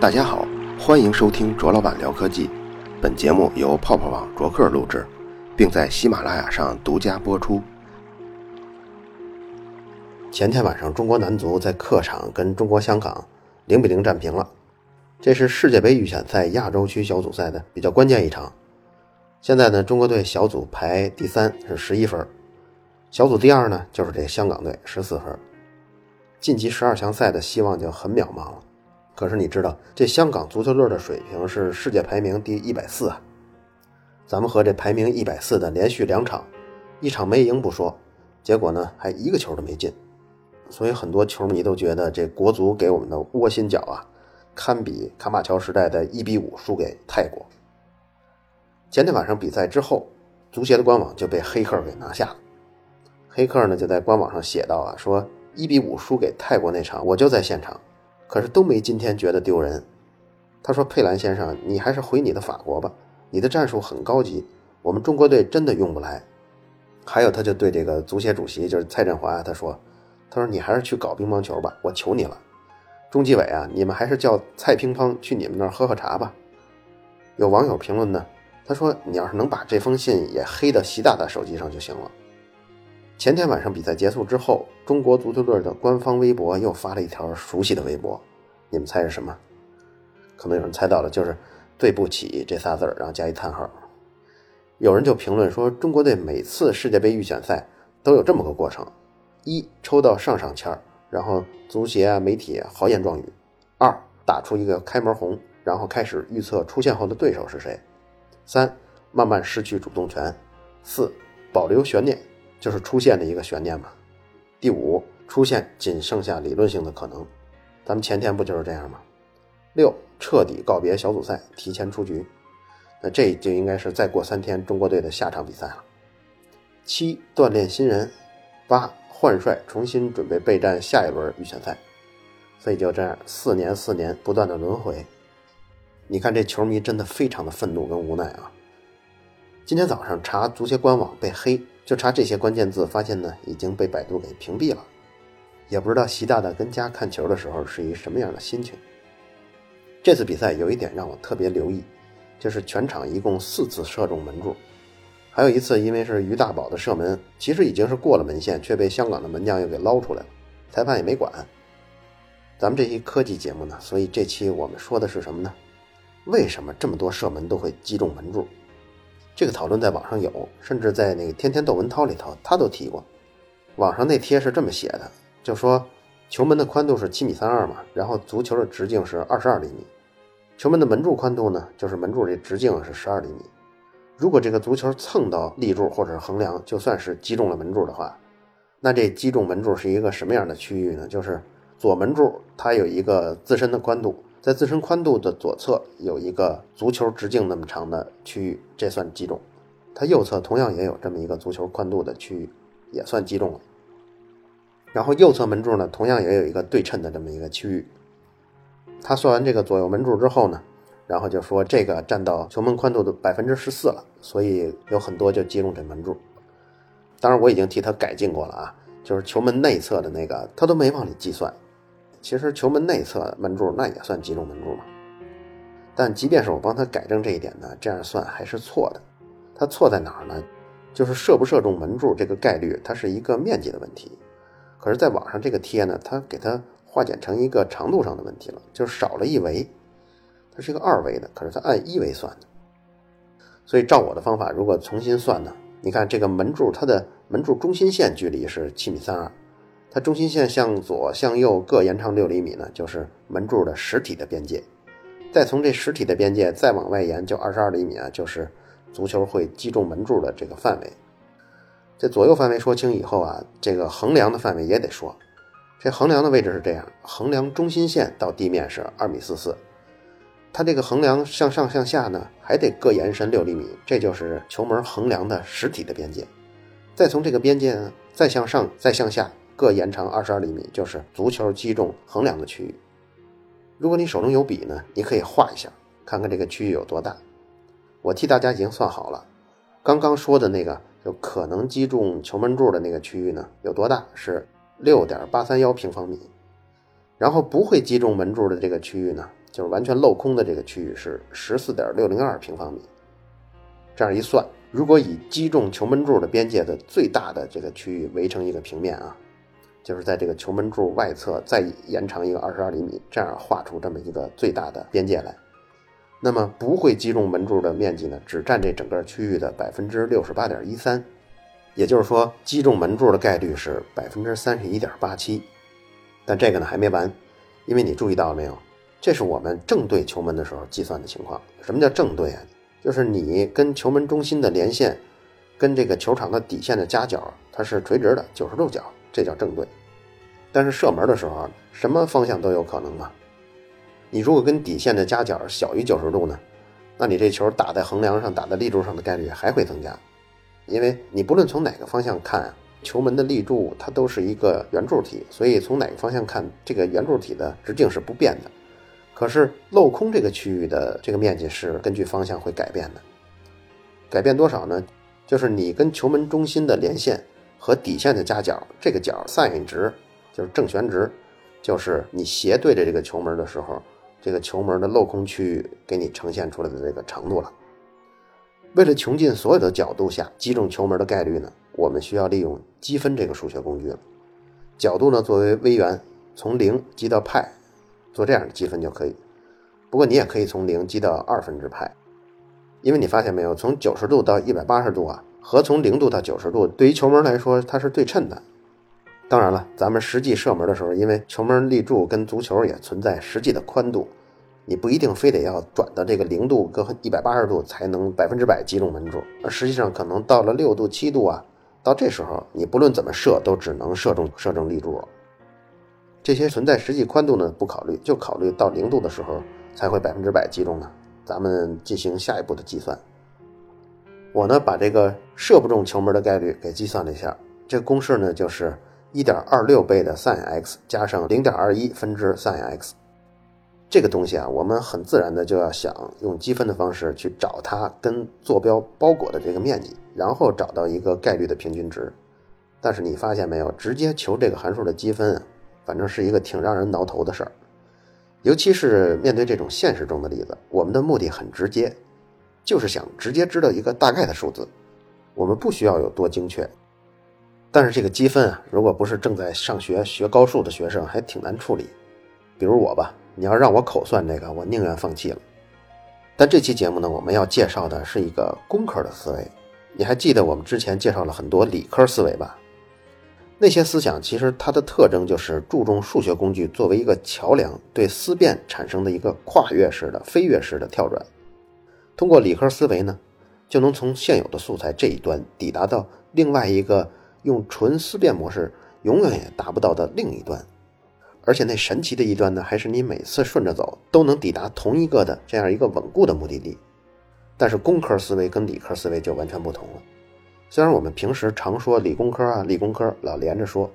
大家好，欢迎收听卓老板聊科技。本节目由泡泡网卓克录制，并在喜马拉雅上独家播出。前天晚上，中国男足在客场跟中国香港零比零战平了。这是世界杯预选赛亚洲区小组赛的比较关键一场。现在呢，中国队小组排第三，是十一分；小组第二呢，就是这香港队十四分。晋级十二强赛的希望就很渺茫了。可是你知道，这香港足球队的水平是世界排名第一百四啊！咱们和这排名一百四的连续两场，一场没赢不说，结果呢还一个球都没进，所以很多球迷都觉得这国足给我们的窝心脚啊，堪比卡马乔时代的一比五输给泰国。前天晚上比赛之后，足协的官网就被黑客给拿下了。黑客呢就在官网上写道啊，说一比五输给泰国那场，我就在现场。可是都没今天觉得丢人。他说：“佩兰先生，你还是回你的法国吧，你的战术很高级，我们中国队真的用不来。”还有，他就对这个足协主席就是蔡振华，他说：“他说你还是去搞乒乓球吧，我求你了。中纪委啊，你们还是叫蔡乒乓去你们那儿喝喝茶吧。”有网友评论呢，他说：“你要是能把这封信也黑到习大大手机上就行了。”前天晚上比赛结束之后，中国足球队的官方微博又发了一条熟悉的微博，你们猜是什么？可能有人猜到了，就是“对不起”这仨字儿，然后加一叹号。有人就评论说，中国队每次世界杯预选赛都有这么个过程：一抽到上上签儿，然后足协啊、媒体豪言壮语；二打出一个开门红，然后开始预测出现后的对手是谁；三慢慢失去主动权；四保留悬念。就是出现的一个悬念嘛。第五，出现仅剩下理论性的可能，咱们前天不就是这样吗？六，彻底告别小组赛，提前出局，那这就应该是再过三天中国队的下场比赛了。七，锻炼新人，八，换帅，重新准备备战下一轮预选赛。所以就这样，四年四年不断的轮回。你看这球迷真的非常的愤怒跟无奈啊。今天早上查足协官网被黑。就查这些关键字，发现呢已经被百度给屏蔽了，也不知道习大大跟家看球的时候是一什么样的心情。这次比赛有一点让我特别留意，就是全场一共四次射中门柱，还有一次因为是于大宝的射门，其实已经是过了门线，却被香港的门将又给捞出来了，裁判也没管。咱们这期科技节目呢，所以这期我们说的是什么呢？为什么这么多射门都会击中门柱？这个讨论在网上有，甚至在那个《天天窦文涛》里头，他都提过。网上那贴是这么写的，就说球门的宽度是七米三二嘛，然后足球的直径是二十二厘米，球门的门柱宽度呢，就是门柱这直径是十二厘米。如果这个足球蹭到立柱或者横梁，就算是击中了门柱的话，那这击中门柱是一个什么样的区域呢？就是左门柱它有一个自身的宽度。在自身宽度的左侧有一个足球直径那么长的区域，这算击中。它右侧同样也有这么一个足球宽度的区域，也算击中了。然后右侧门柱呢，同样也有一个对称的这么一个区域。他算完这个左右门柱之后呢，然后就说这个占到球门宽度的百分之十四了，所以有很多就击中这门柱。当然我已经替他改进过了啊，就是球门内侧的那个他都没往里计算。其实球门内侧门柱那也算击中门柱嘛，但即便是我帮他改正这一点呢，这样算还是错的。他错在哪儿呢？就是射不射中门柱这个概率，它是一个面积的问题。可是，在网上这个贴呢，他给它化简成一个长度上的问题了，就是少了一维。它是一个二维的，可是它按一维算的。所以照我的方法，如果重新算呢，你看这个门柱它的门柱中心线距离是七米三二。它中心线向左向右各延长六厘米呢，就是门柱的实体的边界。再从这实体的边界再往外延，就二十二厘米啊，就是足球会击中门柱的这个范围。这左右范围说清以后啊，这个横梁的范围也得说。这横梁的位置是这样：横梁中心线到地面是二米四四，它这个横梁向上向下呢，还得各延伸六厘米，这就是球门横梁的实体的边界。再从这个边界再向上再向下。各延长二十二厘米，就是足球击中横梁的区域。如果你手中有笔呢，你可以画一下，看看这个区域有多大。我替大家已经算好了，刚刚说的那个就可能击中球门柱的那个区域呢，有多大？是六点八三幺平方米，然后不会击中门柱的这个区域呢，就是完全镂空的这个区域是十四点六零二平方米。这样一算，如果以击中球门柱的边界的最大的这个区域围成一个平面啊，就是在这个球门柱外侧再延长一个二十二厘米，这样画出这么一个最大的边界来，那么不会击中门柱的面积呢，只占这整个区域的百分之六十八点一三，也就是说击中门柱的概率是百分之三十一点八七。但这个呢还没完，因为你注意到了没有？这是我们正对球门的时候计算的情况。什么叫正对啊？就是你跟球门中心的连线，跟这个球场的底线的夹角，它是垂直的九十度角，这叫正对。但是射门的时候，什么方向都有可能嘛。你如果跟底线的夹角小于九十度呢，那你这球打在横梁上、打在立柱上的概率还会增加，因为你不论从哪个方向看，球门的立柱它都是一个圆柱体，所以从哪个方向看，这个圆柱体的直径是不变的。可是镂空这个区域的这个面积是根据方向会改变的，改变多少呢？就是你跟球门中心的连线和底线的夹角，这个角 sin 值就是正弦值，就是你斜对着这个球门的时候，这个球门的镂空区域给你呈现出来的这个程度了。为了穷尽所有的角度下击中球门的概率呢，我们需要利用积分这个数学工具了。角度呢作为微元，从零积到派。做这样的积分就可以，不过你也可以从零积到二分之派，因为你发现没有，从九十度到一百八十度啊，和从零度到九十度，对于球门来说它是对称的。当然了，咱们实际射门的时候，因为球门立柱跟足球也存在实际的宽度，你不一定非得要转到这个零度跟一百八十度才能百分之百击中门柱，而实际上可能到了六度七度啊，到这时候你不论怎么射都只能射中射中立柱了。这些存在实际宽度呢不考虑，就考虑到零度的时候才会百分之百击中呢。咱们进行下一步的计算。我呢把这个射不中球门的概率给计算了一下，这个公式呢就是一点二六倍的 sin x 加上零点二一分之 sin x。这个东西啊，我们很自然的就要想用积分的方式去找它跟坐标包裹的这个面积，然后找到一个概率的平均值。但是你发现没有，直接求这个函数的积分。反正是一个挺让人挠头的事儿，尤其是面对这种现实中的例子，我们的目的很直接，就是想直接知道一个大概的数字，我们不需要有多精确。但是这个积分啊，如果不是正在上学学高数的学生，还挺难处理。比如我吧，你要让我口算这个，我宁愿放弃了。但这期节目呢，我们要介绍的是一个工科的思维。你还记得我们之前介绍了很多理科思维吧？那些思想其实它的特征就是注重数学工具作为一个桥梁，对思辨产生的一个跨越式的、飞跃式的跳转。通过理科思维呢，就能从现有的素材这一端抵达到另外一个用纯思辨模式永远也达不到的另一端。而且那神奇的一端呢，还是你每次顺着走都能抵达同一个的这样一个稳固的目的地。但是工科思维跟理科思维就完全不同了。虽然我们平时常说理工科啊，理工科老连着说，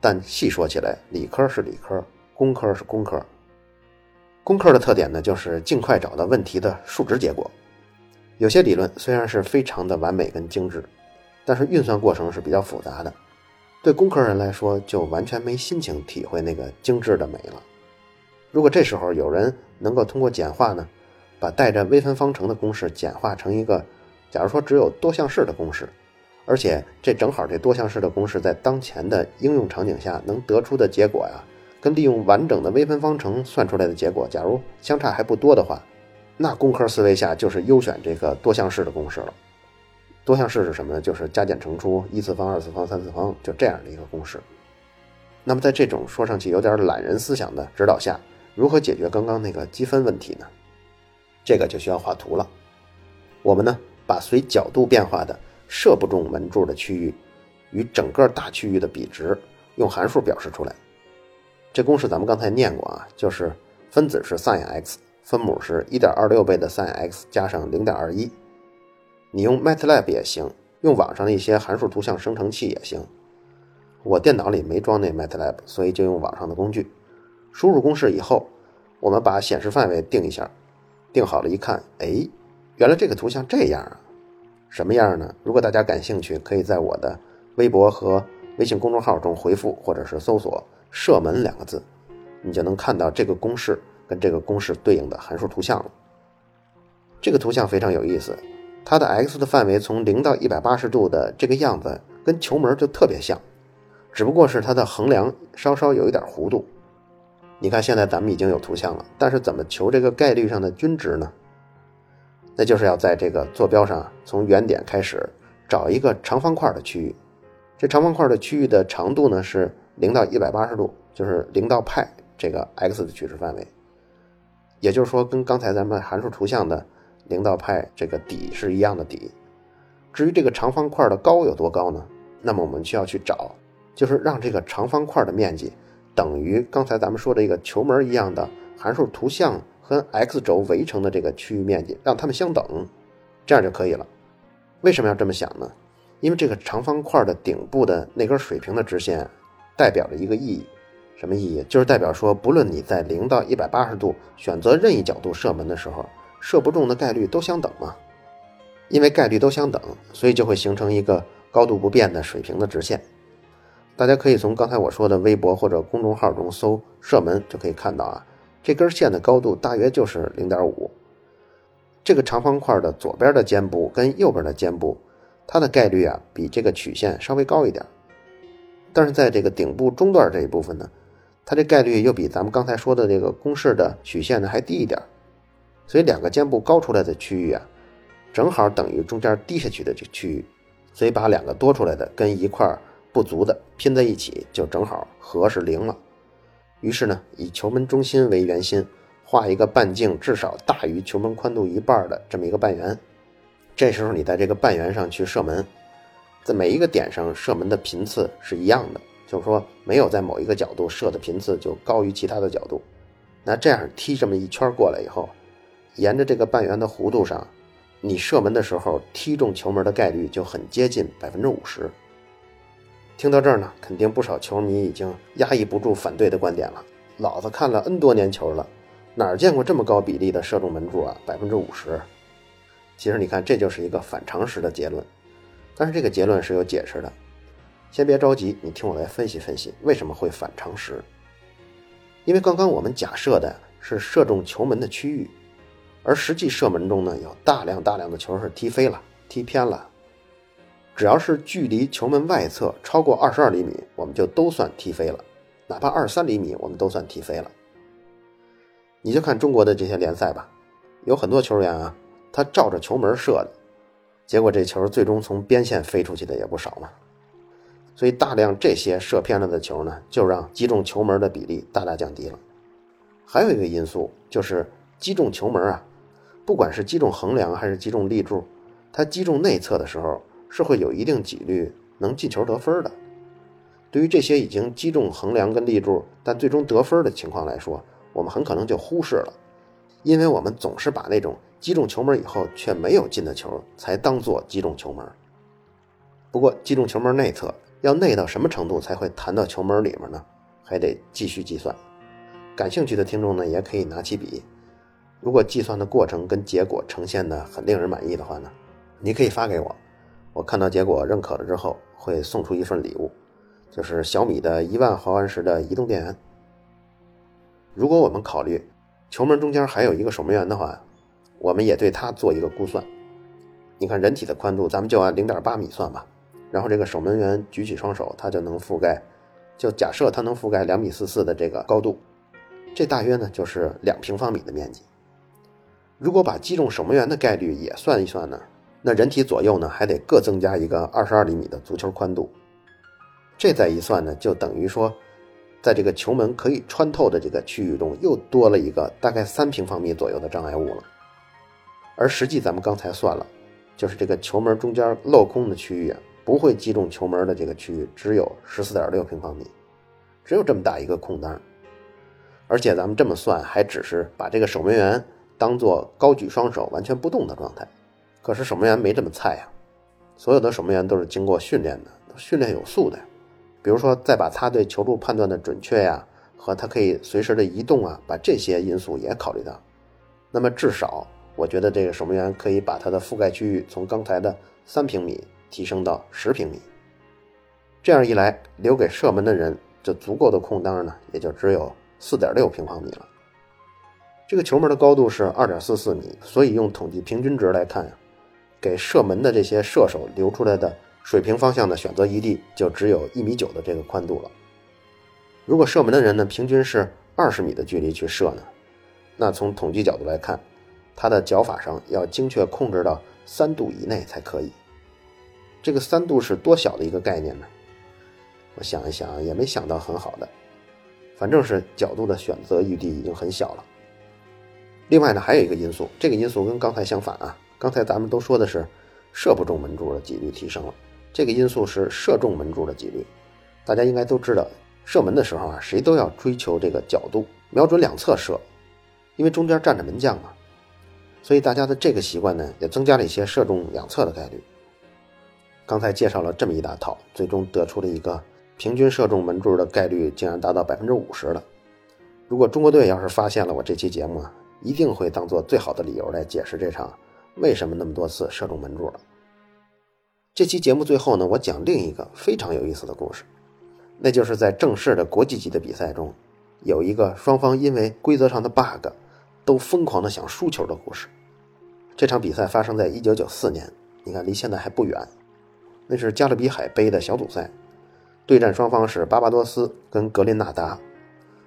但细说起来，理科是理科，工科是工科。工科的特点呢，就是尽快找到问题的数值结果。有些理论虽然是非常的完美跟精致，但是运算过程是比较复杂的。对工科人来说，就完全没心情体会那个精致的美了。如果这时候有人能够通过简化呢，把带着微分方程的公式简化成一个，假如说只有多项式的公式。而且这正好，这多项式的公式在当前的应用场景下能得出的结果呀，跟利用完整的微分方程算出来的结果，假如相差还不多的话，那工科思维下就是优选这个多项式的公式了。多项式是什么呢？就是加减乘除、一次方、二次方、三次方，就这样的一个公式。那么在这种说上去有点懒人思想的指导下，如何解决刚刚那个积分问题呢？这个就需要画图了。我们呢，把随角度变化的。射不中门柱的区域与整个大区域的比值，用函数表示出来。这公式咱们刚才念过啊，就是分子是 sin x，分母是1.26倍的 sin x 加上0.21。你用 MATLAB 也行，用网上的一些函数图像生成器也行。我电脑里没装那 MATLAB，所以就用网上的工具。输入公式以后，我们把显示范围定一下，定好了，一看，哎，原来这个图像这样啊。什么样呢？如果大家感兴趣，可以在我的微博和微信公众号中回复或者是搜索“射门”两个字，你就能看到这个公式跟这个公式对应的函数图像了。这个图像非常有意思，它的 x 的范围从零到一百八十度的这个样子跟球门就特别像，只不过是它的横梁稍稍有一点弧度。你看现在咱们已经有图像了，但是怎么求这个概率上的均值呢？那就是要在这个坐标上从原点开始找一个长方块的区域。这长方块的区域的长度呢是零到一百八十度，就是零到派这个 x 的取值范围，也就是说跟刚才咱们函数图像的零到派这个底是一样的底。至于这个长方块的高有多高呢？那么我们需要去找，就是让这个长方块的面积等于刚才咱们说的一个球门一样的函数图像和 x 轴围成的这个区域面积，让它们相等，这样就可以了。为什么要这么想呢？因为这个长方块的顶部的那根水平的直线，代表着一个意义，什么意义？就是代表说，不论你在零到一百八十度选择任意角度射门的时候，射不中的概率都相等嘛。因为概率都相等，所以就会形成一个高度不变的水平的直线。大家可以从刚才我说的微博或者公众号中搜“射门”，就可以看到啊，这根线的高度大约就是零点五。这个长方块的左边的肩部跟右边的肩部。它的概率啊比这个曲线稍微高一点，但是在这个顶部中段这一部分呢，它这概率又比咱们刚才说的这个公式的曲线呢还低一点，所以两个肩部高出来的区域啊，正好等于中间低下去的这区域，所以把两个多出来的跟一块不足的拼在一起，就正好和是零了。于是呢，以球门中心为圆心，画一个半径至少大于球门宽度一半的这么一个半圆。这时候你在这个半圆上去射门，在每一个点上射门的频次是一样的，就是说没有在某一个角度射的频次就高于其他的角度。那这样踢这么一圈过来以后，沿着这个半圆的弧度上，你射门的时候踢中球门的概率就很接近百分之五十。听到这儿呢，肯定不少球迷已经压抑不住反对的观点了。老子看了 N 多年球了，哪儿见过这么高比例的射中门柱啊？百分之五十。其实你看，这就是一个反常识的结论，但是这个结论是有解释的。先别着急，你听我来分析分析为什么会反常识。因为刚刚我们假设的是射中球门的区域，而实际射门中呢，有大量大量的球是踢飞了、踢偏了。只要是距离球门外侧超过二十二厘米，我们就都算踢飞了；哪怕二十三厘米，我们都算踢飞了。你就看中国的这些联赛吧，有很多球员啊。他照着球门射的，结果这球最终从边线飞出去的也不少嘛。所以大量这些射偏了的球呢，就让击中球门的比例大大降低了。还有一个因素就是击中球门啊，不管是击中横梁还是击中立柱，它击中内侧的时候是会有一定几率能进球得分的。对于这些已经击中横梁跟立柱但最终得分的情况来说，我们很可能就忽视了，因为我们总是把那种。击中球门以后却没有进的球，才当做击中球门。不过击中球门内侧要内到什么程度才会弹到球门里面呢？还得继续计算。感兴趣的听众呢，也可以拿起笔。如果计算的过程跟结果呈现的很令人满意的话呢，你可以发给我。我看到结果认可了之后，会送出一份礼物，就是小米的一万毫安时的移动电源。如果我们考虑球门中间还有一个守门员的话。我们也对它做一个估算，你看人体的宽度，咱们就按零点八米算吧。然后这个守门员举起双手，他就能覆盖，就假设他能覆盖两米四四的这个高度，这大约呢就是两平方米的面积。如果把击中守门员的概率也算一算呢，那人体左右呢还得各增加一个二十二厘米的足球宽度。这再一算呢，就等于说，在这个球门可以穿透的这个区域中，又多了一个大概三平方米左右的障碍物了。而实际咱们刚才算了，就是这个球门中间镂空的区域啊，不会击中球门的这个区域只有十四点六平方米，只有这么大一个空当。而且咱们这么算，还只是把这个守门员当做高举双手完全不动的状态。可是守门员没这么菜呀，所有的守门员都是经过训练的，训练有素的呀。比如说，再把他对球路判断的准确呀，和他可以随时的移动啊，把这些因素也考虑到，那么至少。我觉得这个守门员可以把他的覆盖区域从刚才的三平米提升到十平米。这样一来，留给射门的人就足够的空当呢，也就只有四点六平方米了。这个球门的高度是二点四四米，所以用统计平均值来看呀，给射门的这些射手留出来的水平方向的选择余地就只有一米九的这个宽度了。如果射门的人呢，平均是二十米的距离去射呢，那从统计角度来看，他的脚法上要精确控制到三度以内才可以。这个三度是多小的一个概念呢？我想一想，也没想到很好的，反正是角度的选择余地已经很小了。另外呢，还有一个因素，这个因素跟刚才相反啊。刚才咱们都说的是射不中门柱的几率提升了，这个因素是射中门柱的几率。大家应该都知道，射门的时候啊，谁都要追求这个角度，瞄准两侧射，因为中间站着门将嘛。所以大家的这个习惯呢，也增加了一些射中两侧的概率。刚才介绍了这么一大套，最终得出了一个平均射中门柱的概率竟然达到百分之五十了。如果中国队要是发现了我这期节目啊，一定会当做最好的理由来解释这场为什么那么多次射中门柱了。这期节目最后呢，我讲另一个非常有意思的故事，那就是在正式的国际级的比赛中，有一个双方因为规则上的 bug，都疯狂的想输球的故事。这场比赛发生在一九九四年，你看离现在还不远，那是加勒比海杯的小组赛，对战双方是巴巴多斯跟格林纳达，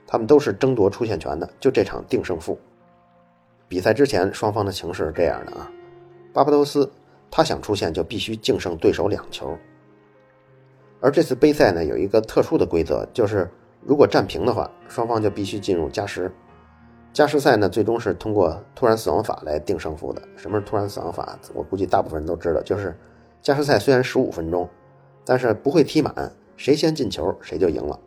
他们都是争夺出线权的，就这场定胜负。比赛之前，双方的情势是这样的啊，巴巴多斯他想出线就必须净胜对手两球，而这次杯赛呢有一个特殊的规则，就是如果战平的话，双方就必须进入加时。加时赛呢最终是通过突然死亡法来定胜负的。什么是突然死亡法？我估计大部分人都知道，就是加时赛虽然十五分钟，但是不会踢满，谁先进球谁就赢了。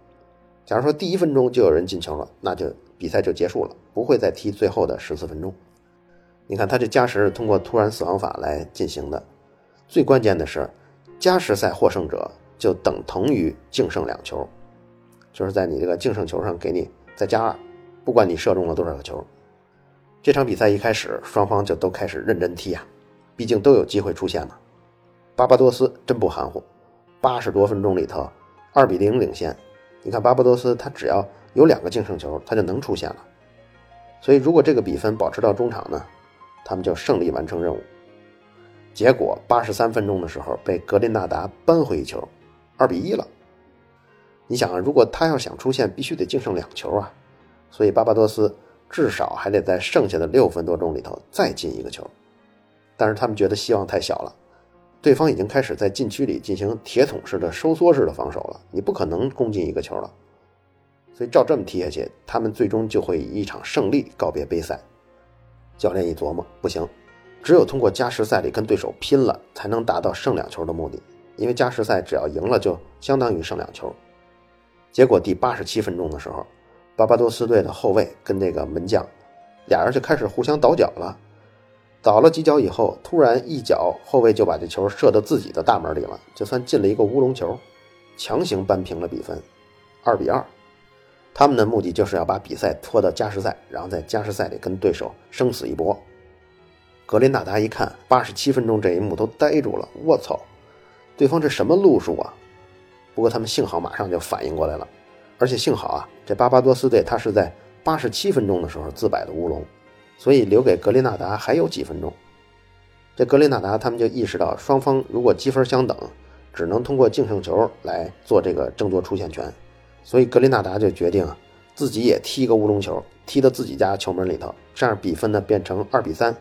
假如说第一分钟就有人进球了，那就。比赛就结束了，不会再踢最后的十四分钟。你看，他这加时是通过突然死亡法来进行的。最关键的是，加时赛获胜者就等同于净胜两球，就是在你这个净胜球上给你再加二，不管你射中了多少个球。这场比赛一开始，双方就都开始认真踢啊，毕竟都有机会出现嘛。巴巴多斯真不含糊，八十多分钟里头，二比零领先。你看巴巴多斯，他只要。有两个净胜球，他就能出现了。所以，如果这个比分保持到中场呢，他们就胜利完成任务。结果八十三分钟的时候，被格林纳达扳回一球，二比一了。你想啊，如果他要想出线，必须得净胜两球啊。所以巴巴多斯至少还得在剩下的六分多钟里头再进一个球。但是他们觉得希望太小了，对方已经开始在禁区里进行铁桶式的收缩式的防守了，你不可能攻进一个球了。所以照这么踢下去，他们最终就会以一场胜利告别杯赛。教练一琢磨，不行，只有通过加时赛里跟对手拼了，才能达到胜两球的目的。因为加时赛只要赢了，就相当于胜两球。结果第八十七分钟的时候，巴巴多斯队的后卫跟这个门将俩人就开始互相倒脚了。倒了几脚以后，突然一脚后卫就把这球射到自己的大门里了，就算进了一个乌龙球，强行扳平了比分，二比二。他们的目的就是要把比赛拖到加时赛，然后在加时赛里跟对手生死一搏。格林纳达一看八十七分钟这一幕都呆住了，我操，对方这什么路数啊？不过他们幸好马上就反应过来了，而且幸好啊，这巴巴多斯队他是在八十七分钟的时候自摆的乌龙，所以留给格林纳达还有几分钟。这格林纳达他们就意识到，双方如果积分相等，只能通过净胜球来做这个争夺出线权。所以格林纳达就决定啊自己也踢一个乌龙球，踢到自己家球门里头，这样比分呢变成二比三。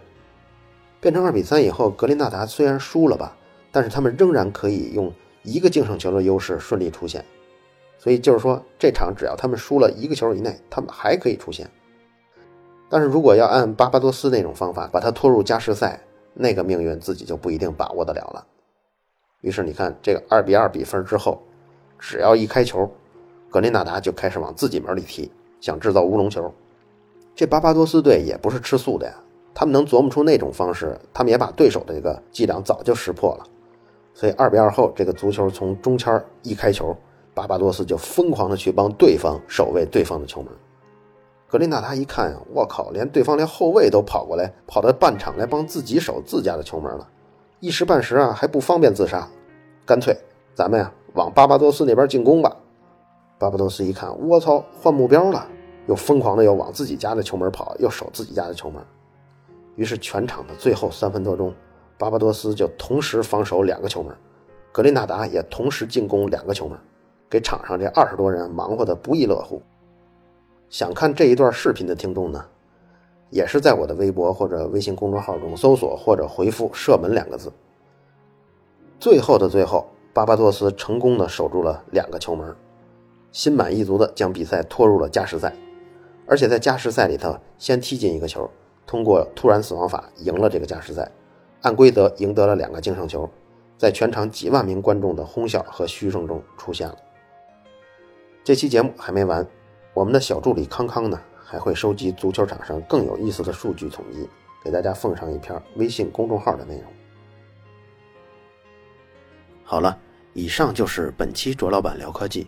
变成二比三以后，格林纳达虽然输了吧，但是他们仍然可以用一个净胜球的优势顺利出线。所以就是说，这场只要他们输了一个球以内，他们还可以出线。但是如果要按巴巴多斯那种方法把他拖入加时赛，那个命运自己就不一定把握得了了。于是你看，这个二比二比分之后，只要一开球。格林纳达就开始往自己门里踢，想制造乌龙球。这巴巴多斯队也不是吃素的呀，他们能琢磨出那种方式，他们也把对手的这个伎俩早就识破了。所以二比二后，这个足球从中签一开球，巴巴多斯就疯狂的去帮对方守卫对方的球门。格林纳达一看呀，我靠，连对方连后卫都跑过来，跑到半场来帮自己守自家的球门了，一时半时啊还不方便自杀，干脆咱们呀往巴巴多斯那边进攻吧。巴巴多斯一看，我操，换目标了，又疯狂的又往自己家的球门跑，又守自己家的球门。于是全场的最后三分多钟，巴巴多斯就同时防守两个球门，格林纳达也同时进攻两个球门，给场上这二十多人忙活的不亦乐乎。想看这一段视频的听众呢，也是在我的微博或者微信公众号中搜索或者回复“射门”两个字。最后的最后，巴巴多斯成功的守住了两个球门，心满意足的将比赛拖入了加时赛，而且在加时赛里头先踢进一个球，通过突然死亡法赢了这个加时赛，按规则赢得了两个净胜球，在全场几万名观众的哄笑和嘘声中出现了。这期节目还没完，我们的小助理康康呢还会收集足球场上更有意思的数据统计，给大家奉上一篇微信公众号的内容。好了，以上就是本期卓老板聊科技，